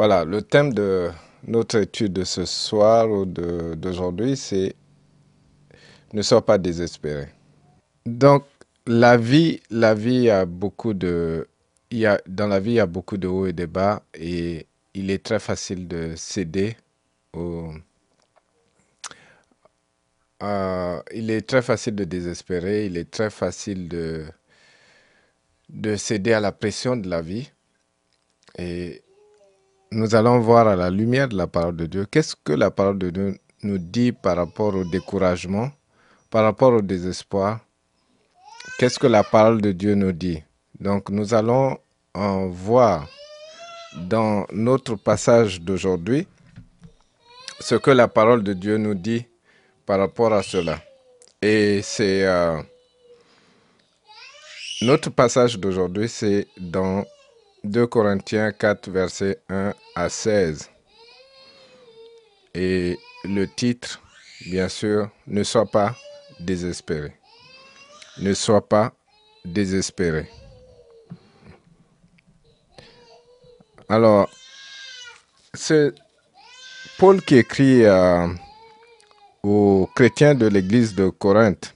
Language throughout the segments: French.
Voilà, le thème de notre étude de ce soir ou d'aujourd'hui, c'est ne sois pas désespéré. Donc, la vie, la vie a beaucoup de, y dans la vie, il y a beaucoup de hauts et de bas et il est très facile de céder au, il est très facile de désespérer, il est très facile de, de céder à la pression de la vie. Et nous allons voir à la lumière de la parole de Dieu, qu'est-ce que la parole de Dieu nous dit par rapport au découragement, par rapport au désespoir? Qu'est-ce que la parole de Dieu nous dit? Donc nous allons voir dans notre passage d'aujourd'hui ce que la parole de Dieu nous dit par rapport à cela. Et c'est euh, notre passage d'aujourd'hui, c'est dans 2 Corinthiens 4, verset 1 à 16. Et le titre, bien sûr, ne sois pas désespéré. Ne sois pas désespéré. Alors, c'est Paul qui écrit euh, aux chrétiens de l'église de Corinthe,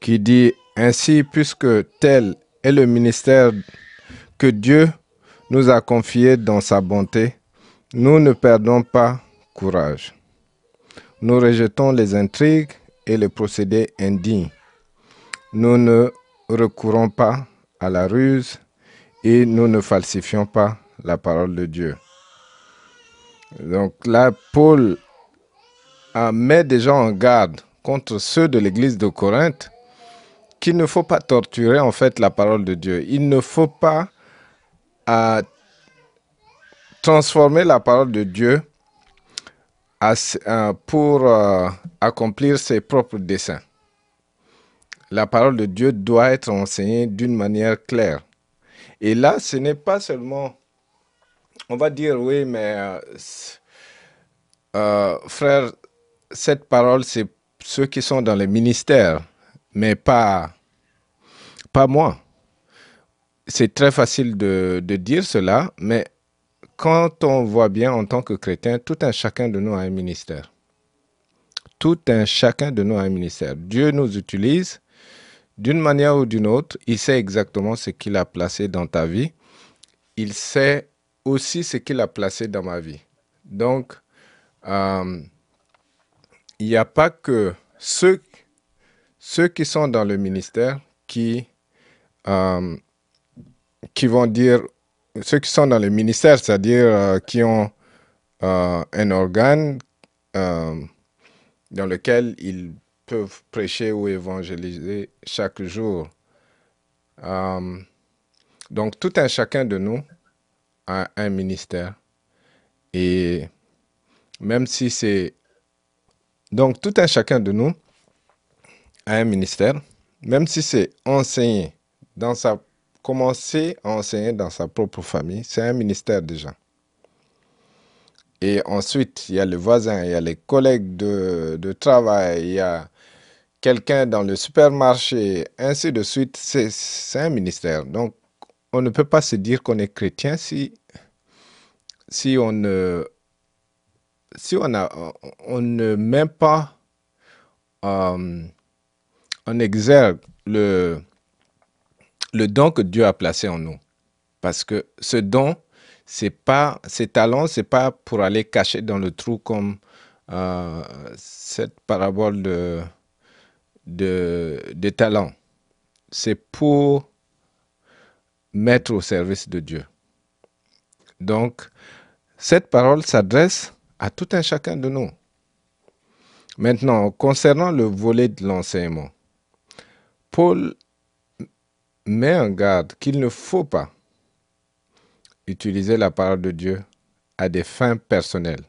qui dit Ainsi, puisque tel est le ministère que Dieu nous a confié dans sa bonté, nous ne perdons pas courage. Nous rejetons les intrigues et les procédés indignes. Nous ne recourons pas à la ruse et nous ne falsifions pas la parole de Dieu. Donc là, Paul met gens en garde contre ceux de l'église de Corinthe qu'il ne faut pas torturer en fait la parole de Dieu. Il ne faut pas à transformer la parole de Dieu euh, pour euh, accomplir ses propres desseins. La parole de Dieu doit être enseignée d'une manière claire. Et là, ce n'est pas seulement, on va dire, oui, mais euh, frère, cette parole, c'est ceux qui sont dans les ministères, mais pas, pas moi c'est très facile de, dire cela, mais quand on voit bien en tant que chrétien, tout un chacun de nous a un ministère. Tout un chacun de nous a un ministère. Dieu nous utilise d'une manière ou d'une autre. Il sait exactement ce qu'il a placé dans ta vie. Il sait aussi ce qu'il a placé dans ma vie. Donc, euh, il n'y a pas que ceux, qui sont dans le ministère qui euh, qui vont dire, ceux qui sont dans le ministère, c'est-à-dire euh, qui ont euh, un organe euh, dans lequel ils peuvent prêcher ou évangéliser chaque jour. donc tout un chacun de nous a un ministère. Et même si c'est... Donc tout un chacun de nous a un ministère, même si c'est enseigné dans sa commencer à enseigner dans sa propre famille, c'est un ministère déjà. Et ensuite, il y a le voisin, il y a les collègues de, de travail, il y a quelqu'un dans le supermarché, ainsi de suite. C'est un ministère. Donc, on ne peut pas se dire qu'on est chrétien si, si on ne si on, a, on ne met pas euh, en exergue le, le don que Dieu a placé en nous. Parce que ce don, c'est pas, ces talents, c'est pas pour aller cacher dans le trou comme euh, cette parabole de, de, de talents. C'est pour mettre au service de Dieu. Donc, cette parole s'adresse à tout un chacun de nous. Maintenant, concernant le volet de l'enseignement, Paul met en garde qu'il ne faut pas utiliser la parole de Dieu à des fins personnelles.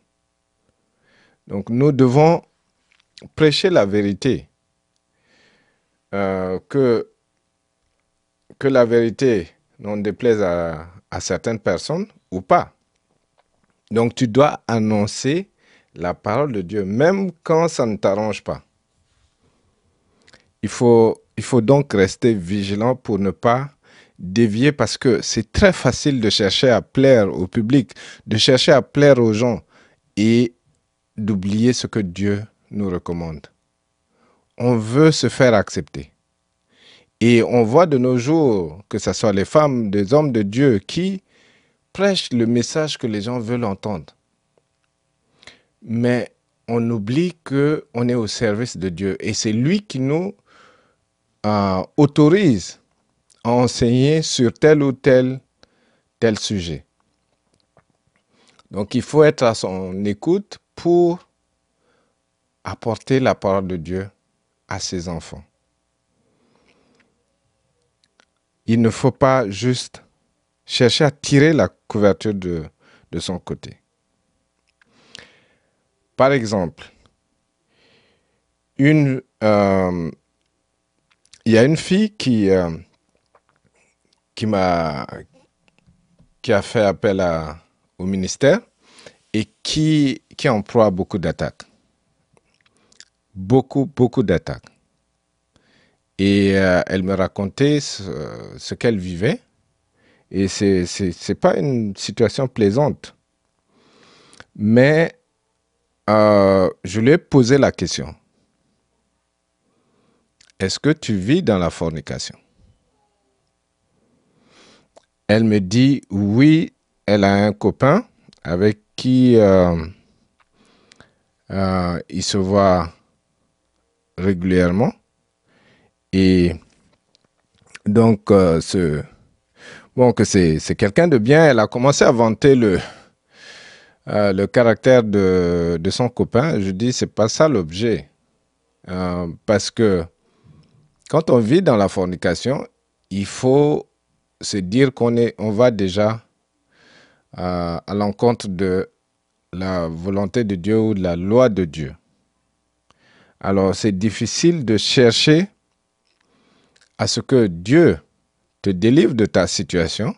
Donc nous devons prêcher la vérité, euh, que, la vérité n'en déplaise à, à certaines personnes ou pas. Donc tu dois annoncer la parole de Dieu, même quand ça ne t'arrange pas. Il faut il faut donc rester vigilant pour ne pas dévier parce que c'est très facile de chercher à plaire au public, de chercher à plaire aux gens et d'oublier ce que Dieu nous recommande. On veut se faire accepter. Et on voit de nos jours, que ce soit les femmes, des hommes de Dieu, qui prêchent le message que les gens veulent entendre. Mais on oublie qu'on est au service de Dieu et c'est lui qui nous euh, autorise à enseigner sur tel ou tel, tel sujet. Donc il faut être à son écoute pour apporter la parole de Dieu à ses enfants. Il ne faut pas juste chercher à tirer la couverture de, de son côté. Par exemple, une, euh, il y a une fille qui, euh, qui m'a qui a fait appel au ministère et qui, qui emploie beaucoup d'attaques. Beaucoup, beaucoup d'attaques. Et euh, elle me racontait ce, ce qu'elle vivait. Et ce n'est pas une situation plaisante. Mais euh, je lui ai posé la question. Est-ce que tu vis dans la fornication? Elle me dit oui, elle a un copain avec qui euh, euh, il se voit régulièrement. Et donc, ce, bon, que c'est quelqu'un de bien. Elle a commencé à vanter le, euh, le caractère de, de, son copain, je dis, c'est pas ça l'objet. Euh, parce que quand on vit dans la fornication, il faut se dire qu'on on va déjà euh, à l'encontre de la volonté de Dieu ou de la loi de Dieu. Alors, c'est difficile de chercher à ce que Dieu te délivre de ta situation,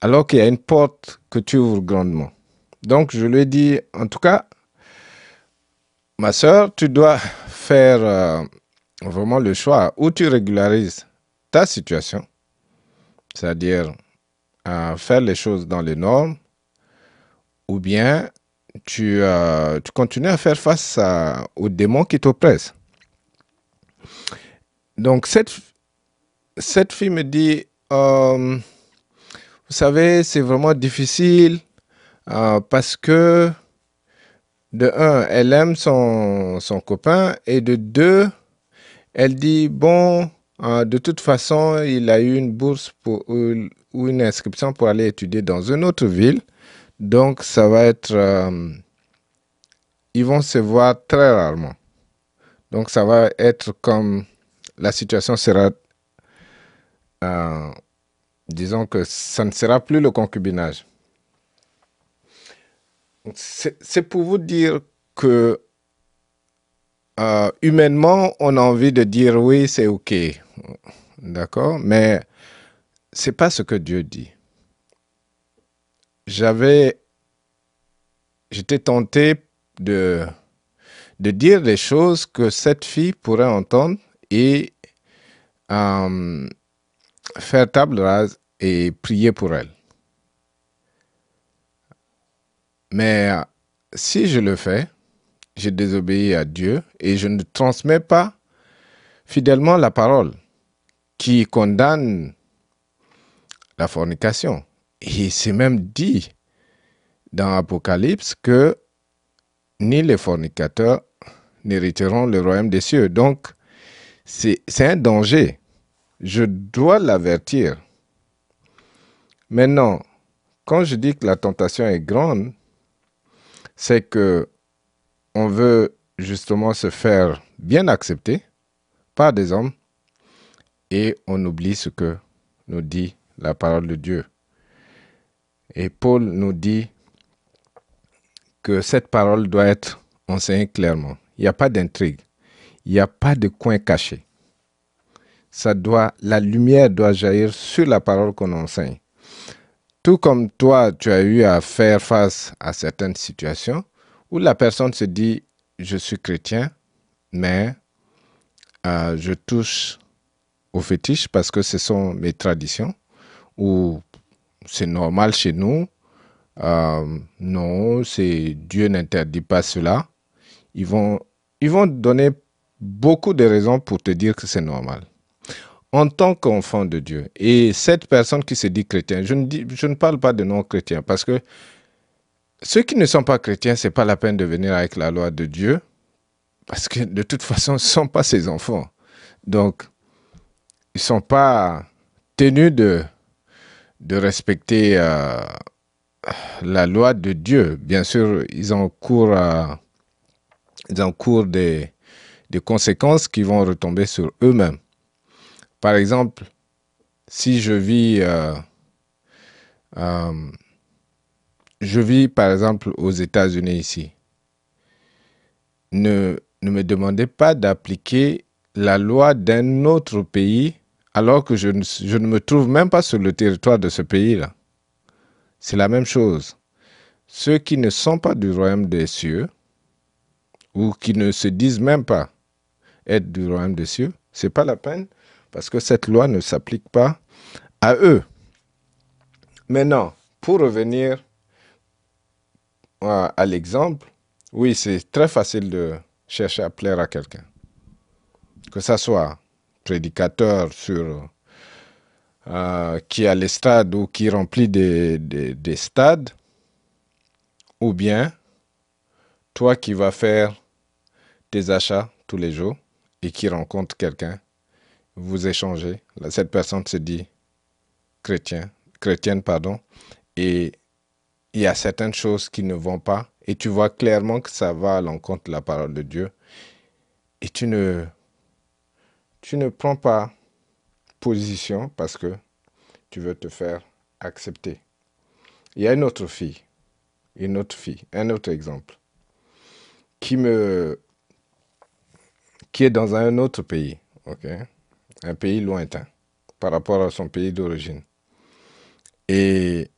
alors qu'il y a une porte que tu ouvres grandement. Donc, je lui ai dit, en tout cas, ma soeur, tu dois faire euh, vraiment le choix où tu régularises ta situation, c'est-à-dire euh, faire les choses dans les normes, ou bien tu, euh, tu continues à faire face à, aux démons qui t'oppressent. Donc, cette, cette fille me dit, vous savez, c'est vraiment difficile euh, parce que, de un, elle aime son, son copain, et de deux, elle dit, bon, euh, de toute façon, il a eu une bourse pour, ou, une inscription pour aller étudier dans une autre ville. Donc, ça va être... Euh, ils vont se voir très rarement. Donc, ça va être comme... La situation sera... disons que ça ne sera plus le concubinage. C'est pour vous dire que euh, humainement, on a envie de dire oui, c'est OK. D'accord? Mais c'est pas ce que Dieu dit. J'avais. J'étais tenté de, de dire des choses que cette fille pourrait entendre et euh, faire table rase et prier pour elle. Mais euh, si je le fais, je désobéis à Dieu et je ne transmets pas fidèlement la parole qui condamne la fornication. Et c'est même dit dans Apocalypse que ni les fornicateurs n'hériteront le royaume des cieux. Donc, c'est un danger. Je dois l'avertir. Maintenant, quand je dis que la tentation est grande, c'est que on veut justement se faire bien accepter par des hommes et on oublie ce que nous dit la parole de Dieu. Et Paul nous dit que cette parole doit être enseignée clairement. Il n'y a pas d'intrigue. Il n'y a pas de coin caché. La lumière doit jaillir sur la parole qu'on enseigne. Tout comme toi, tu as eu à faire face à certaines situations où la personne se dit, je suis chrétien, mais euh, je touche aux fétiches parce que ce sont mes traditions. ou c'est normal chez nous. Euh, non, c'est Dieu n'interdit pas cela. Ils vont, ils vont donner beaucoup de raisons pour te dire que c'est normal. En tant qu'enfant de Dieu, et cette personne qui se dit chrétien, je ne, dis, je ne parle pas de non-chrétiens, parce que ceux qui ne sont pas chrétiens, c'est pas la peine de venir avec la loi de Dieu, parce que de toute façon, ce ne sont pas ses enfants. Donc, ils ne sont pas tenus de, respecter euh, la loi de Dieu. Bien sûr, ils encourent, euh, ils encourent des, conséquences qui vont retomber sur eux-mêmes. Par exemple, si je vis, euh, euh, je vis par exemple aux États-Unis ici, ne, me demandez pas d'appliquer la loi d'un autre pays alors que je ne, je ne me trouve même pas sur le territoire de ce pays-là. C'est la même chose. Ceux qui ne sont pas du royaume des cieux, ou qui ne se disent même pas être du royaume des cieux, c'est pas la peine parce que cette loi ne s'applique pas à eux. Maintenant, pour revenir à, l'exemple, oui, c'est très facile de chercher à plaire à quelqu'un. Que ça soit prédicateur sur euh, qui a les stades ou qui remplit des, des, des stades, ou bien toi qui vas faire tes achats tous les jours et qui rencontre quelqu'un, vous échangez, cette personne se dit chrétien, chrétienne, pardon, et il y a certaines choses qui ne vont pas, et tu vois clairement que ça va à l'encontre de la parole de Dieu, et tu ne, prends pas position parce que tu veux te faire accepter. Il y a une autre fille, une autre fille, un autre exemple, qui me qui est dans un autre pays, un pays lointain par rapport à son pays d'origine. Et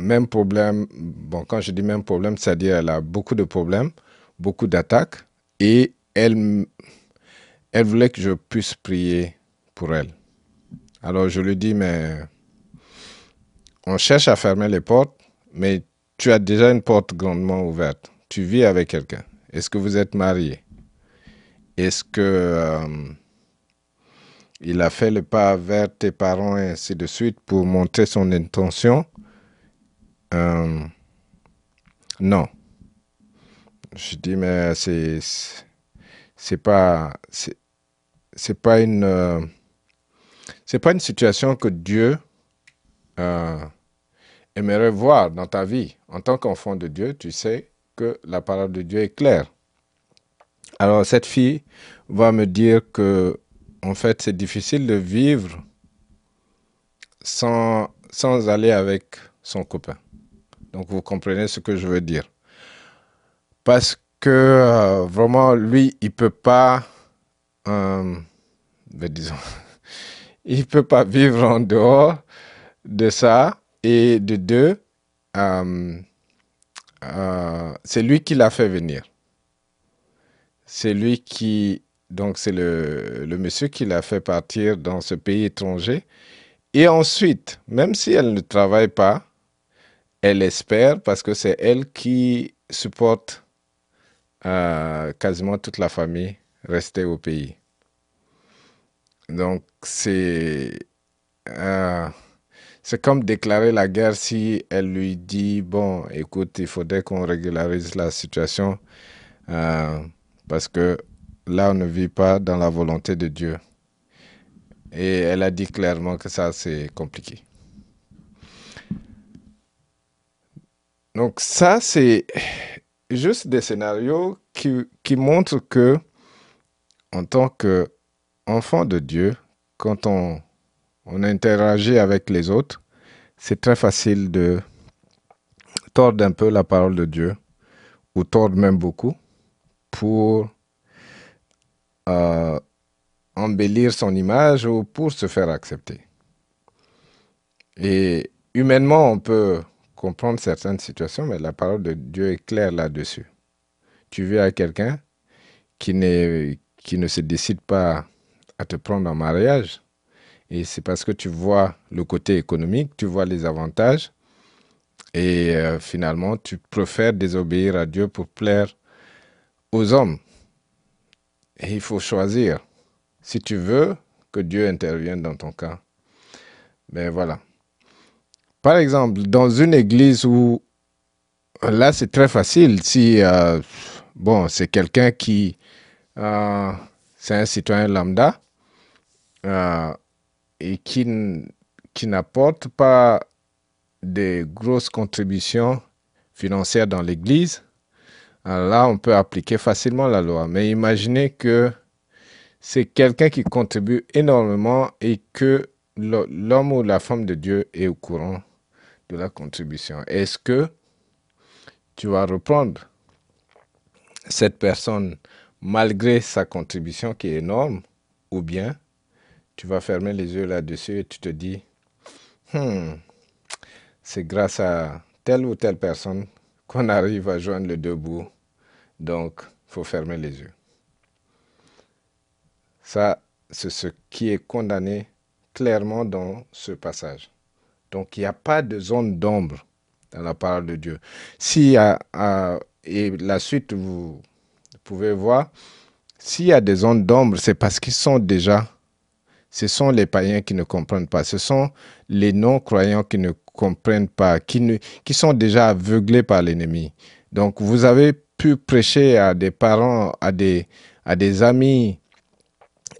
même problème, bon, quand je dis même problème, c'est-à-dire elle a beaucoup de problèmes, beaucoup d'attaques, et elle, elle voulait que je puisse prier pour elle. Alors je lui dis, mais on cherche à fermer les portes, mais tu as déjà une porte grandement ouverte. Tu vis avec quelqu'un. Est-ce que vous êtes marié? Est-ce que euh, il a fait le pas vers tes parents et ainsi de suite pour montrer son intention? Euh, Non. Je dis mais c'est c'est pas c'est pas une euh, c'est pas une situation que Dieu aimerait voir dans ta vie. En tant qu'enfant de Dieu, tu sais que la parole de Dieu est claire. Alors cette fille va me dire que en fait c'est difficile de vivre sans, sans aller avec son copain. Donc vous comprenez ce que je veux dire. Parce que euh, vraiment lui il peut pas euh, ben, disons il peut pas vivre en dehors de ça et de deux euh, c'est lui qui l'a fait venir. C'est lui qui, donc c'est le, le monsieur qui l'a fait partir dans ce pays étranger. Et ensuite, même si elle ne travaille pas, elle espère parce que c'est elle qui supporte euh, quasiment toute la famille restée au pays. Donc c'est euh, c'est comme déclarer la guerre si elle lui dit bon écoute il faudrait qu'on régularise la situation. Euh, parce que là, on ne vit pas dans la volonté de Dieu. Et elle a dit clairement que ça, c'est compliqué. Donc ça, c'est juste des scénarios qui, qui, montrent que, en tant qu'enfant de Dieu, quand on, on interagit avec les autres, c'est très facile de tordre un peu la parole de Dieu, ou tordre même beaucoup, pour euh, embellir son image ou pour se faire accepter. Et humainement, on peut comprendre certaines situations, mais la parole de Dieu est claire là-dessus. Tu vis à quelqu'un qui, qui ne se décide pas à te prendre en mariage Et c'est parce que tu vois le côté économique, tu vois les avantages, et euh, finalement, tu préfères désobéir à Dieu pour plaire aux hommes. Et il faut choisir. Si tu veux que Dieu intervienne dans ton cas, ben voilà. Par exemple, dans une église où, là, c'est très facile. Si, euh, bon, c'est quelqu'un qui, euh, c'est un citoyen lambda euh, et qui, qui n'apporte pas des grosses contributions financières dans l'église, là, on peut appliquer facilement la loi. Mais imaginez que c'est quelqu'un qui contribue énormément et que l'homme ou la femme de Dieu est au courant de la contribution. Est-ce que tu vas reprendre cette personne malgré sa contribution qui est énorme ou bien tu vas fermer les yeux là-dessus et tu te dis, hmm, c'est grâce à telle ou telle personne qu'on arrive à joindre le deux bouts. Donc, faut fermer les yeux. Ça, c'est ce qui est condamné clairement dans ce passage. Donc, il n'y a pas de zone d'ombre dans la parole de Dieu. Si, et la suite, vous pouvez voir, s'il y a des zones d'ombre, c'est parce qu'ils sont déjà, ce sont les païens qui ne comprennent pas, ce sont les non-croyants qui ne comprennent pas, qui, sont déjà aveuglés par l'ennemi. Donc, vous avez pu prêcher à des parents, à des amis,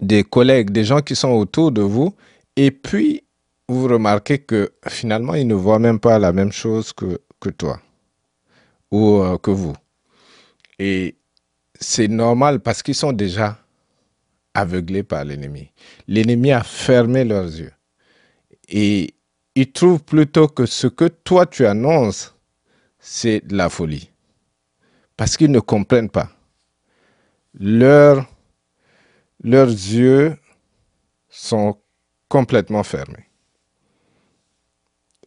des collègues, des gens qui sont autour de vous, et puis vous remarquez que finalement, ils ne voient même pas la même chose que, que toi ou euh, que vous. Et c'est normal parce qu'ils sont déjà aveuglés par l'ennemi. L'ennemi a fermé leurs yeux. Et ils trouvent plutôt que ce que toi tu annonces, c'est de la folie. Parce qu'ils ne comprennent pas. Leur leurs yeux sont complètement fermés.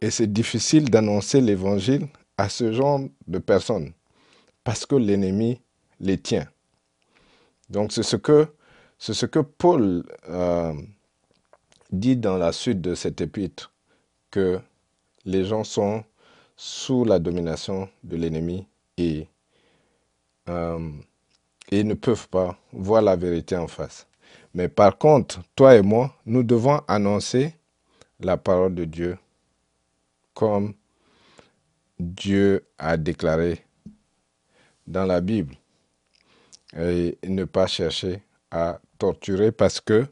Et c'est difficile d'annoncer l'évangile à ce genre de personnes parce que l'ennemi les tient. Donc c'est ce que, c'est ce que Paul euh, dit dans la suite de cet épître, que les gens sont sous la domination de l'ennemi et euh, et ne peuvent pas voir la vérité en face. Mais par contre, toi et moi, nous devons annoncer la parole de Dieu comme Dieu a déclaré dans la Bible et ne pas chercher à torturer parce que,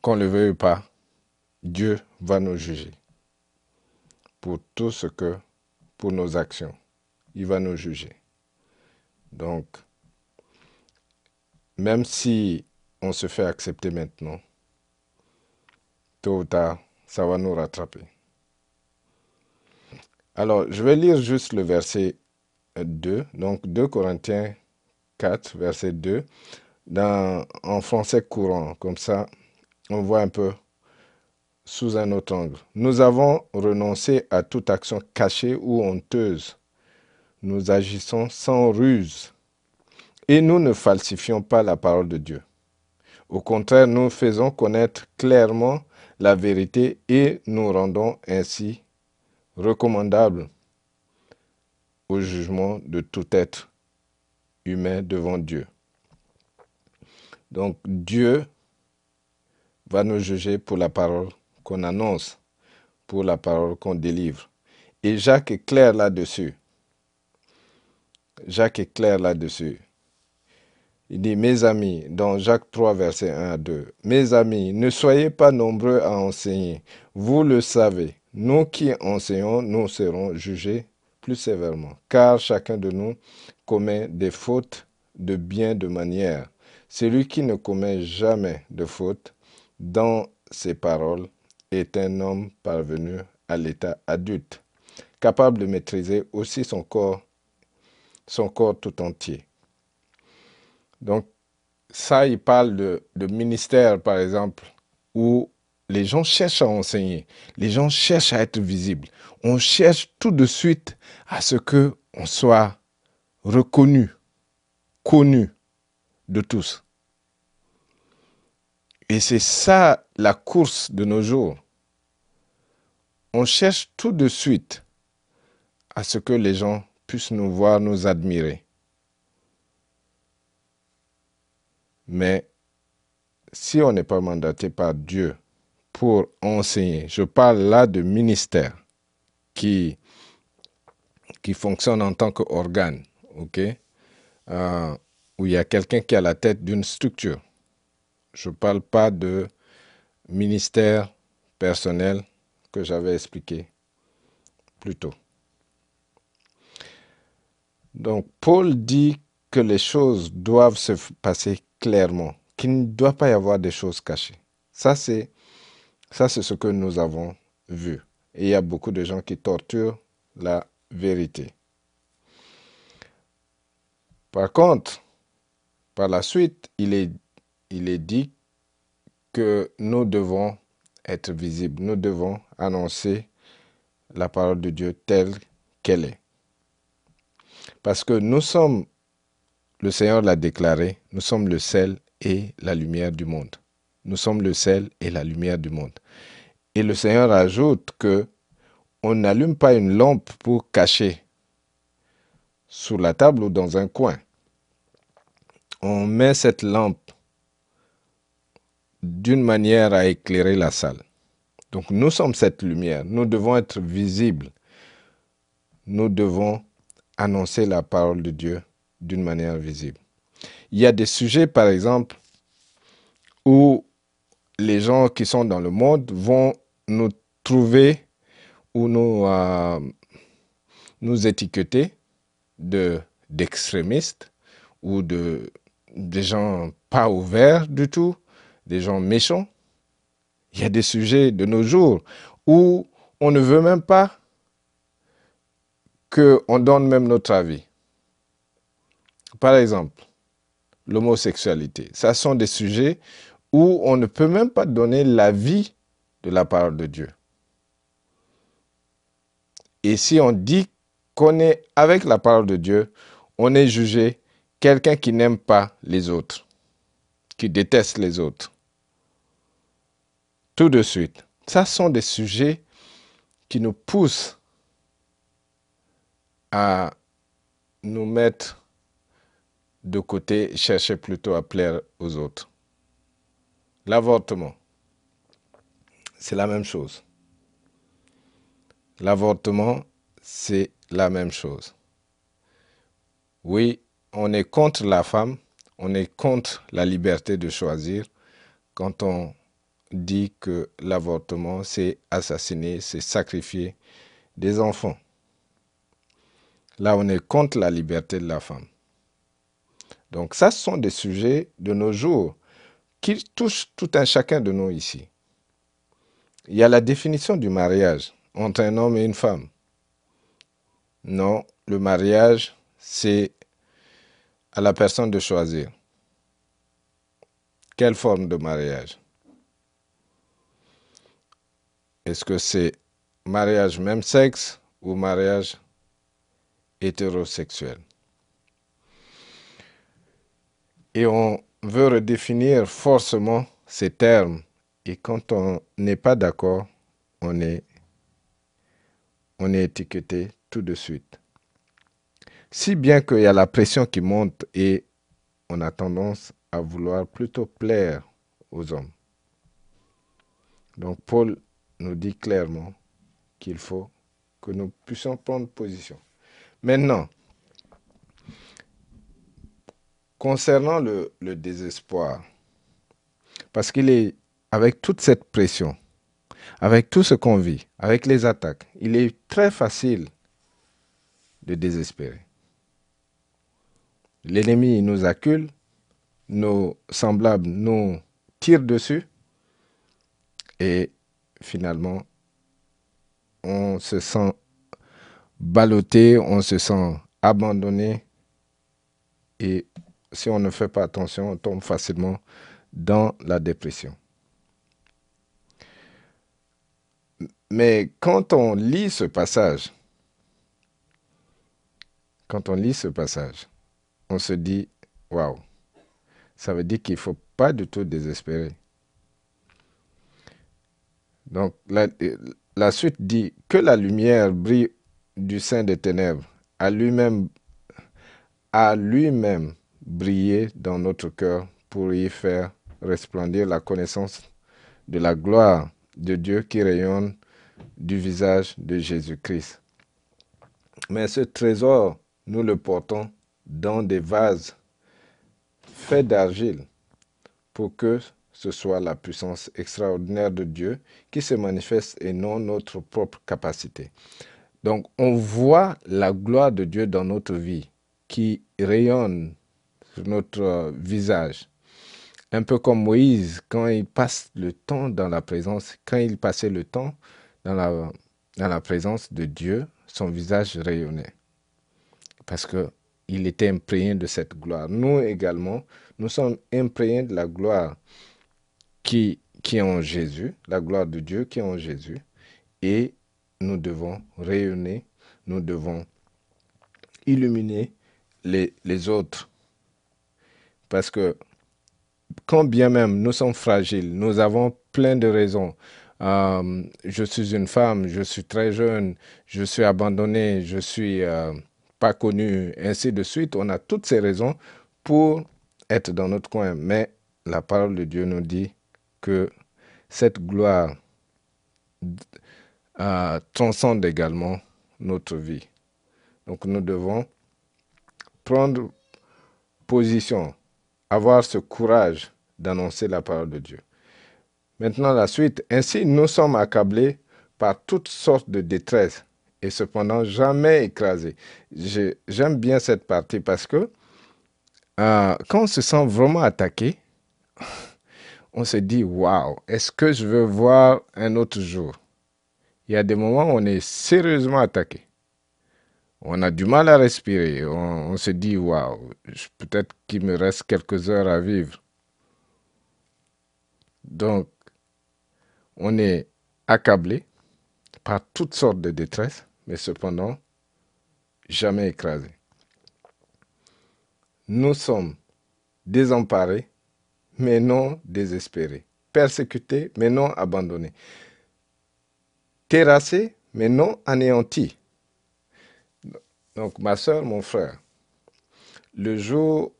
qu'on le veuille pas, Dieu va nous juger pour tout ce que, pour nos actions. Il va nous juger. Donc, même si on se fait accepter maintenant, tôt ou tard, ça va nous rattraper. Alors, je vais lire juste le verset 2, donc 2 Corinthiens 4, verset 2, dans, en français courant, comme ça, on voit un peu sous un autre angle. Nous avons renoncé à toute action cachée ou honteuse nous agissons sans ruse et nous ne falsifions pas la parole de Dieu. Au contraire, nous faisons connaître clairement la vérité et nous rendons ainsi recommandables au jugement de tout être humain devant Dieu. Donc Dieu va nous juger pour la parole qu'on annonce, pour la parole qu'on délivre. Et Jacques est clair là-dessus. Jacques est clair là-dessus. Il dit, mes amis, dans Jacques 3, verset 1 à 2, Mes amis, ne soyez pas nombreux à enseigner. Vous le savez, nous qui enseignons, nous serons jugés plus sévèrement, car chacun de nous commet des fautes de bien de manière. Celui qui ne commet jamais de faute dans ses paroles est un homme parvenu à l'état adulte, capable de maîtriser aussi son corps son corps tout entier. Donc, ça, il parle de, de ministère, par exemple, où les gens cherchent à enseigner, les gens cherchent à être visibles. On cherche tout de suite à ce que on soit reconnu, connu de tous. Et c'est ça la course de nos jours. On cherche tout de suite à ce que les gens puissent nous voir, nous admirer. Mais si on n'est pas mandaté par Dieu pour enseigner, je parle là de ministère qui, qui fonctionne en tant qu'organe, ok, euh, où il y a quelqu'un qui à la tête d'une structure. Je ne parle pas de ministère personnel que j'avais expliqué plus tôt. Donc Paul dit que les choses doivent se passer clairement, qu'il ne doit pas y avoir des choses cachées. Ça, c'est ça, c'est ce que nous avons vu. Et il y a beaucoup de gens qui torturent la vérité. Par contre, par la suite, il est, dit que nous devons être visibles, nous devons annoncer la parole de Dieu telle qu'elle est. Parce que nous sommes, le Seigneur l'a déclaré, nous sommes le sel et la lumière du monde. Nous sommes le sel et la lumière du monde. Et le Seigneur ajoute que on n'allume pas une lampe pour cacher sous la table ou dans un coin. On met cette lampe d'une manière à éclairer la salle. Donc nous sommes cette lumière. Nous devons être visibles. Nous devons annoncer la parole de Dieu d'une manière visible. Il y a des sujets, par exemple, où les gens qui sont dans le monde vont nous trouver ou nous, euh, nous étiqueter de, d'extrémistes ou de, des gens pas ouverts du tout, des gens méchants. Il y a des sujets de nos jours où on ne veut même pas qu'on donne même notre avis. Par exemple, l'homosexualité. Ce sont des sujets où on ne peut même pas donner l'avis de la parole de Dieu. Et si on dit qu'on est avec la parole de Dieu, on est jugé quelqu'un qui n'aime pas les autres, qui déteste les autres. Tout de suite. Ça sont des sujets qui nous poussent à nous mettre de côté, chercher plutôt à plaire aux autres. L'avortement, c'est la même chose. L'avortement, c'est la même chose. Oui, on est contre la femme, on est contre la liberté de choisir quand on dit que l'avortement, c'est assassiner, c'est sacrifier des enfants. Là, on est contre la liberté de la femme. Donc ça, ce sont des sujets de nos jours qui touchent tout un chacun de nous ici. Il y a la définition du mariage entre un homme et une femme. Non, le mariage, c'est à la personne de choisir. Quelle forme de mariage Est-ce que c'est mariage même sexe ou mariage hétérosexuel? Et on veut redéfinir forcément ces termes. Et quand on n'est pas d'accord, on est, on est étiqueté tout de suite. Si bien qu'il y a la pression qui monte et on a tendance à vouloir plutôt plaire aux hommes. Donc Paul nous dit clairement qu'il faut que nous puissions prendre position. Maintenant, concernant le, désespoir, parce qu'il est avec toute cette pression, avec tout ce qu'on vit, avec les attaques, il est très facile de désespérer. L'ennemi nous accule, nos semblables nous tirent dessus et finalement on se sent ballotté, on se sent abandonné et si on ne fait pas attention, on tombe facilement dans la dépression. Mais quand on lit ce passage, quand on lit ce passage, on se dit, waouh, ça veut dire qu'il ne faut pas du tout désespérer. Donc la, suite dit que la lumière brille du sein des ténèbres, à lui-même à lui-même briller dans notre cœur pour y faire resplendir la connaissance de la gloire de Dieu qui rayonne du visage de Jésus-Christ. Mais ce trésor, nous le portons dans des vases faits d'argile pour que ce soit la puissance extraordinaire de Dieu qui se manifeste et non notre propre capacité. Donc on voit la gloire de Dieu dans notre vie qui rayonne notre visage. Un peu comme Moïse, quand il passe le temps dans la présence, quand il passait le temps dans la, présence de Dieu, son visage rayonnait. Parce qu'il était imprégné de cette gloire. Nous également, nous sommes imprégnés de la gloire qui, qui est en Jésus, la gloire de Dieu qui est en Jésus. Et nous devons rayonner, nous devons illuminer les, autres. Parce que quand bien même nous sommes fragiles, nous avons plein de raisons. Euh, je suis une femme, je suis très jeune, je suis abandonné, je suis euh, pas connu, ainsi de suite. On a toutes ces raisons pour être dans notre coin. Mais la parole de Dieu nous dit que cette gloire euh, transcende également notre vie. Donc nous devons prendre position, avoir ce courage d'annoncer la parole de Dieu. Maintenant, la suite. Ainsi, nous sommes accablés par toutes sortes de détresse et cependant jamais écrasés. J'aime bien cette partie parce que euh, quand on se sent vraiment attaqué, on se dit, waouh, est-ce que je veux voir un autre jour? Il y a des moments où on est sérieusement attaqué on a du mal à respirer. On, se dit, waouh, peut-être qu'il me reste quelques heures à vivre. Donc, on est accablé par toutes sortes de détresse, mais cependant, jamais écrasé. Nous sommes désemparés, mais non désespérés. Persécutés, mais non abandonnés. Terrassés, mais non anéantis. Donc, ma soeur, mon frère, le jour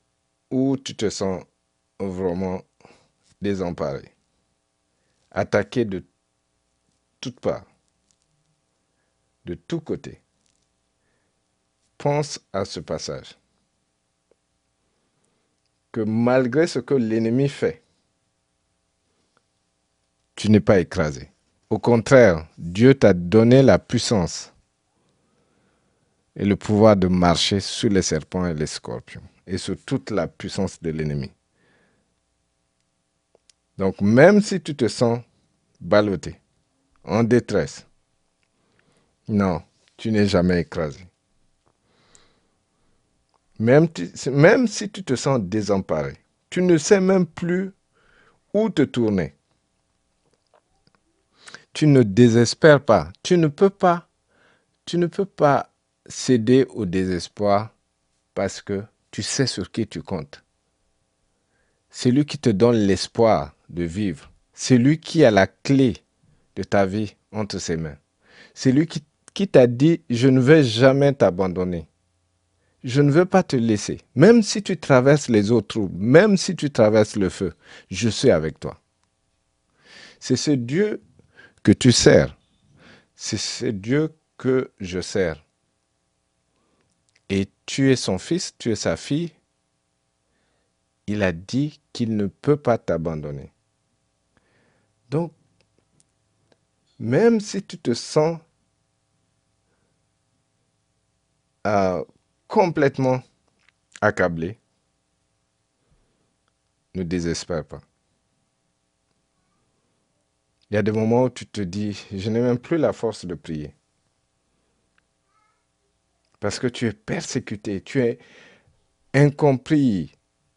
où tu te sens vraiment désemparé, attaqué de toutes parts, de tous côtés, pense à ce passage. Que malgré ce que l'ennemi fait, tu n'es pas écrasé. Au contraire, Dieu t'a donné la puissance et le pouvoir de marcher sur les serpents et les scorpions et sur toute la puissance de l'ennemi. Donc même si tu te sens ballotté, en détresse, non, tu n'es jamais écrasé. Même, même si tu te sens désemparé, tu ne sais même plus où te tourner. Tu ne désespères pas, tu ne peux pas, tu ne peux pas céder au désespoir parce que tu sais sur qui tu comptes. C'est lui qui te donne l'espoir de vivre. C'est lui qui a la clé de ta vie entre ses mains. C'est lui qui, t'a dit, je ne vais jamais t'abandonner. Je ne veux pas te laisser. Même si tu traverses les eaux troubles, même si tu traverses le feu, je suis avec toi. C'est ce Dieu que tu sers. C'est ce Dieu que je sers et tu es son fils, tu es sa fille, il a dit qu'il ne peut pas t'abandonner. Donc, même si tu te sens euh, complètement accablé, ne désespère pas. Il y a des moments où tu te dis, je n'ai même plus la force de prier parce que tu es persécuté, tu es incompris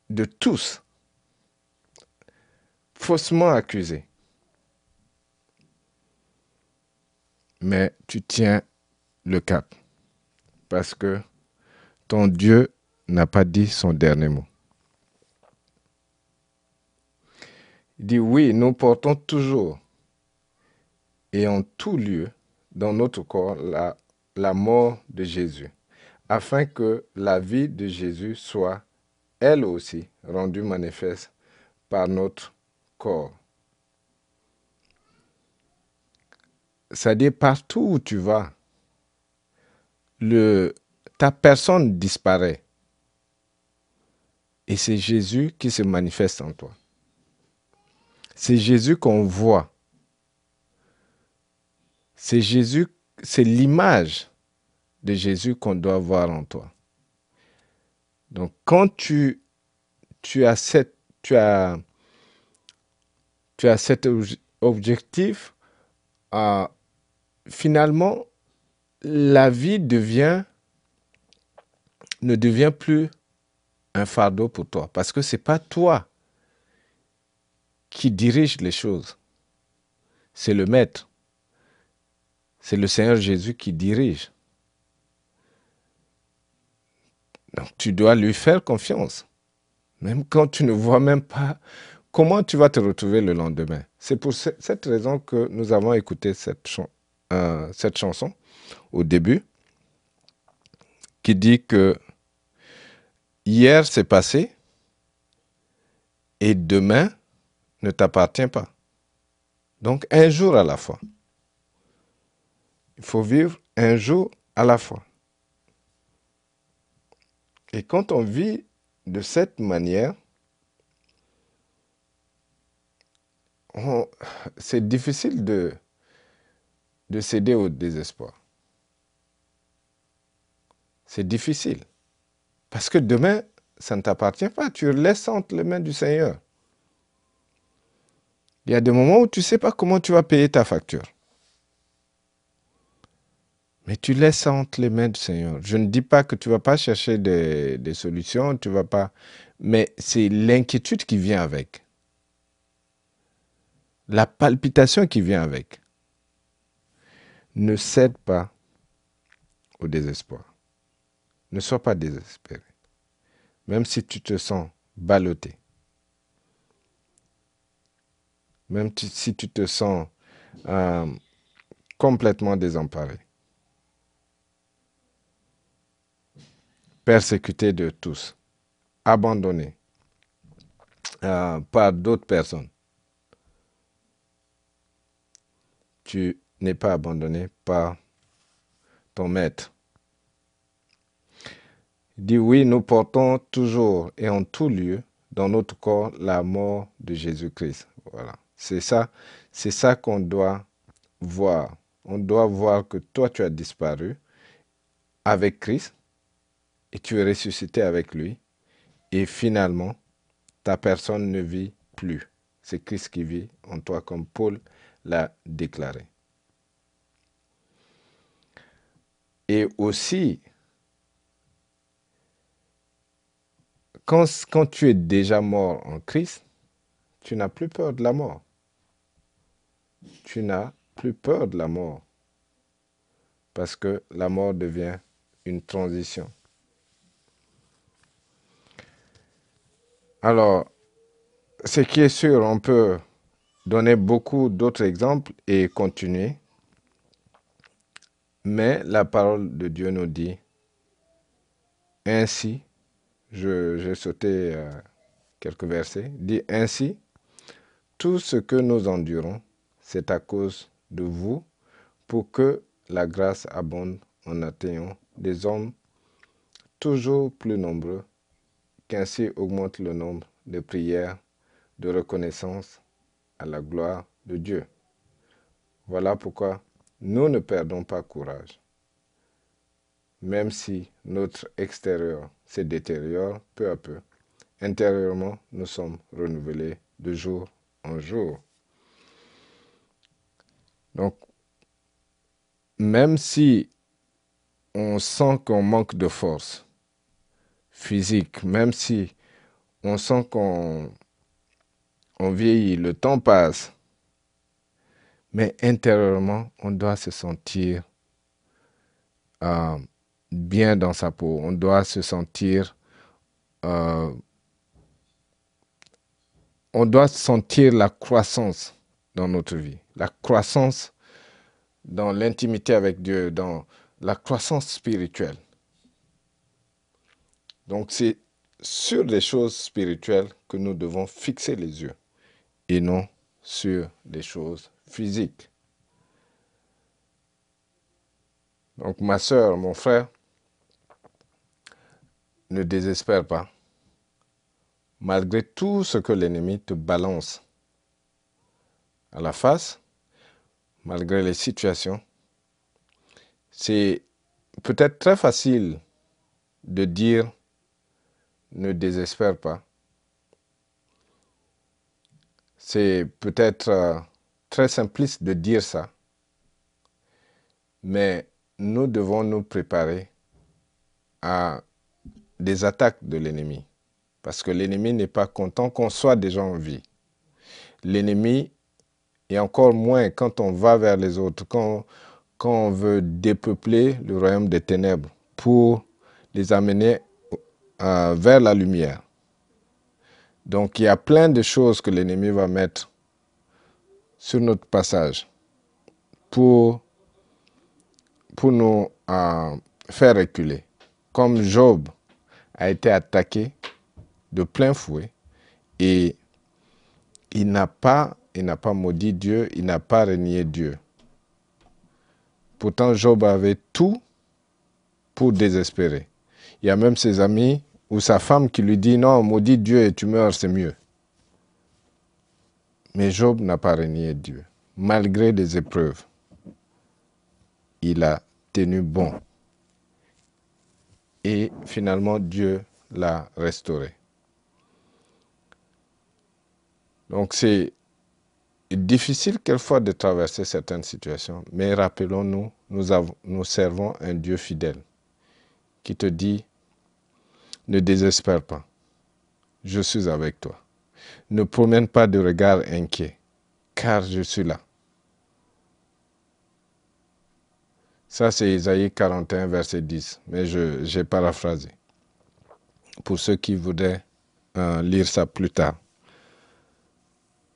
de tous, faussement accusé. Mais tu tiens le cap parce que ton Dieu n'a pas dit son dernier mot. Il dit oui, nous portons toujours et en tout lieu dans notre corps la, la mort de Jésus, afin que la vie de Jésus soit, elle aussi, rendue manifeste par notre corps. C'est-à-dire partout où tu vas, ta personne disparaît. Et c'est Jésus qui se manifeste en toi. C'est Jésus qu'on voit. C'est Jésus, c'est l'image de Jésus qu'on doit voir en toi. Donc quand tu, as cette, tu as, tu as cet objectif, euh, finalement, la vie devient, ne devient plus un fardeau pour toi. Parce que ce n'est pas toi qui dirige les choses. C'est le Maître. C'est le Seigneur Jésus qui dirige. Donc tu dois lui faire confiance. Même quand tu ne vois même pas comment tu vas te retrouver le lendemain. C'est pour cette raison que nous avons écouté cette, euh, cette chanson au début qui dit que hier c'est passé et demain ne t'appartient pas. Donc un jour à la fois. Il faut vivre un jour à la fois. Et quand on vit de cette manière, c'est difficile de, de céder au désespoir. C'est difficile. Parce que demain, ça ne t'appartient pas. Tu laisses entre les mains du Seigneur. Il y a des moments où tu ne sais pas comment tu vas payer ta facture. Mais tu laisses entre les mains du Seigneur. Je ne dis pas que tu ne vas pas chercher des, solutions, tu vas pas. Mais c'est l'inquiétude qui vient avec. La palpitation qui vient avec. Ne cède pas au désespoir. Ne sois pas désespéré. Même si tu te sens ballotté. Même si tu te sens euh, complètement désemparé. Persécuté de tous. Abandonné euh, par d'autres personnes. Tu n'es pas abandonné par ton maître. Il dit oui, nous portons toujours et en tout lieu dans notre corps la mort de Jésus-Christ. Voilà. C'est ça, c'est ça qu'on doit voir. On doit voir que toi tu as disparu avec Christ et tu es ressuscité avec lui et finalement ta personne ne vit plus. C'est Christ qui vit en toi comme Paul l'a déclaré. Et aussi, quand, tu es déjà mort en Christ, tu n'as plus peur de la mort. Tu n'as plus peur de la mort. Parce que la mort devient une transition. Alors, ce qui est sûr, on peut donner beaucoup d'autres exemples et continuer. Mais la parole de Dieu nous dit, ainsi, j'ai sauté euh, quelques versets, dit ainsi, tout ce que nous endurons, c'est à cause de vous, pour que la grâce abonde en atteignant des hommes toujours plus nombreux, qu'ainsi augmente le nombre de prières de reconnaissance à la gloire de Dieu. Voilà pourquoi nous ne perdons pas courage. Même si notre extérieur se détériore peu à peu, intérieurement, nous sommes renouvelés de jour en jour. Donc, même si on sent qu'on manque de force physique, même si on sent qu'on on vieillit, le temps passe, mais intérieurement, on doit se sentir euh, bien dans sa peau. On doit se sentir... Euh, on doit sentir la croissance dans notre vie. La croissance dans l'intimité avec Dieu, dans la croissance spirituelle. Donc c'est sur les choses spirituelles que nous devons fixer les yeux et non sur les choses physiques. Donc ma soeur, mon frère, ne désespère pas. Malgré tout ce que l'ennemi te balance à la face, malgré les situations, c'est peut-être très facile de dire ne désespère pas. C'est peut-être euh, très simpliste de dire ça, mais nous devons nous préparer à des attaques de l'ennemi. Parce que l'ennemi n'est pas content qu'on soit déjà en vie. L'ennemi, et encore moins quand on va vers les autres, quand, quand on veut dépeupler le royaume des ténèbres pour les amener euh, vers la lumière. Donc il y a plein de choses que l'ennemi va mettre sur notre passage pour, nous euh, faire reculer. Comme Job a été attaqué de plein fouet et il n'a pas, il n'a pas maudit Dieu, il n'a pas renié Dieu. Pourtant, Job avait tout pour désespérer. Il y a même ses amis ou sa femme qui lui dit non, maudit Dieu et tu meurs, c'est mieux. Mais Job n'a pas renié Dieu. Malgré les épreuves, il a tenu bon. Et finalement, Dieu l'a restauré. Donc c'est difficile quelquefois de traverser certaines situations, mais rappelons-nous, nous, nous servons un Dieu fidèle qui te dit, ne désespère pas. Je suis avec toi. Ne promène pas de regard inquiet, car je suis là. Ça, c'est Isaïe 41, verset 10, mais j'ai paraphrasé. Pour ceux qui voudraient euh, lire ça plus tard.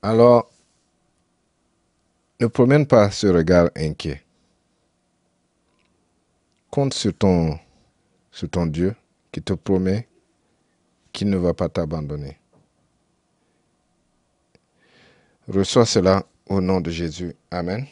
Alors, ne promène pas ce regard inquiet. Compte sur ton, sur ton Dieu qui te promet qu'il ne va pas t'abandonner. Reçois cela au nom de Jésus. Amen.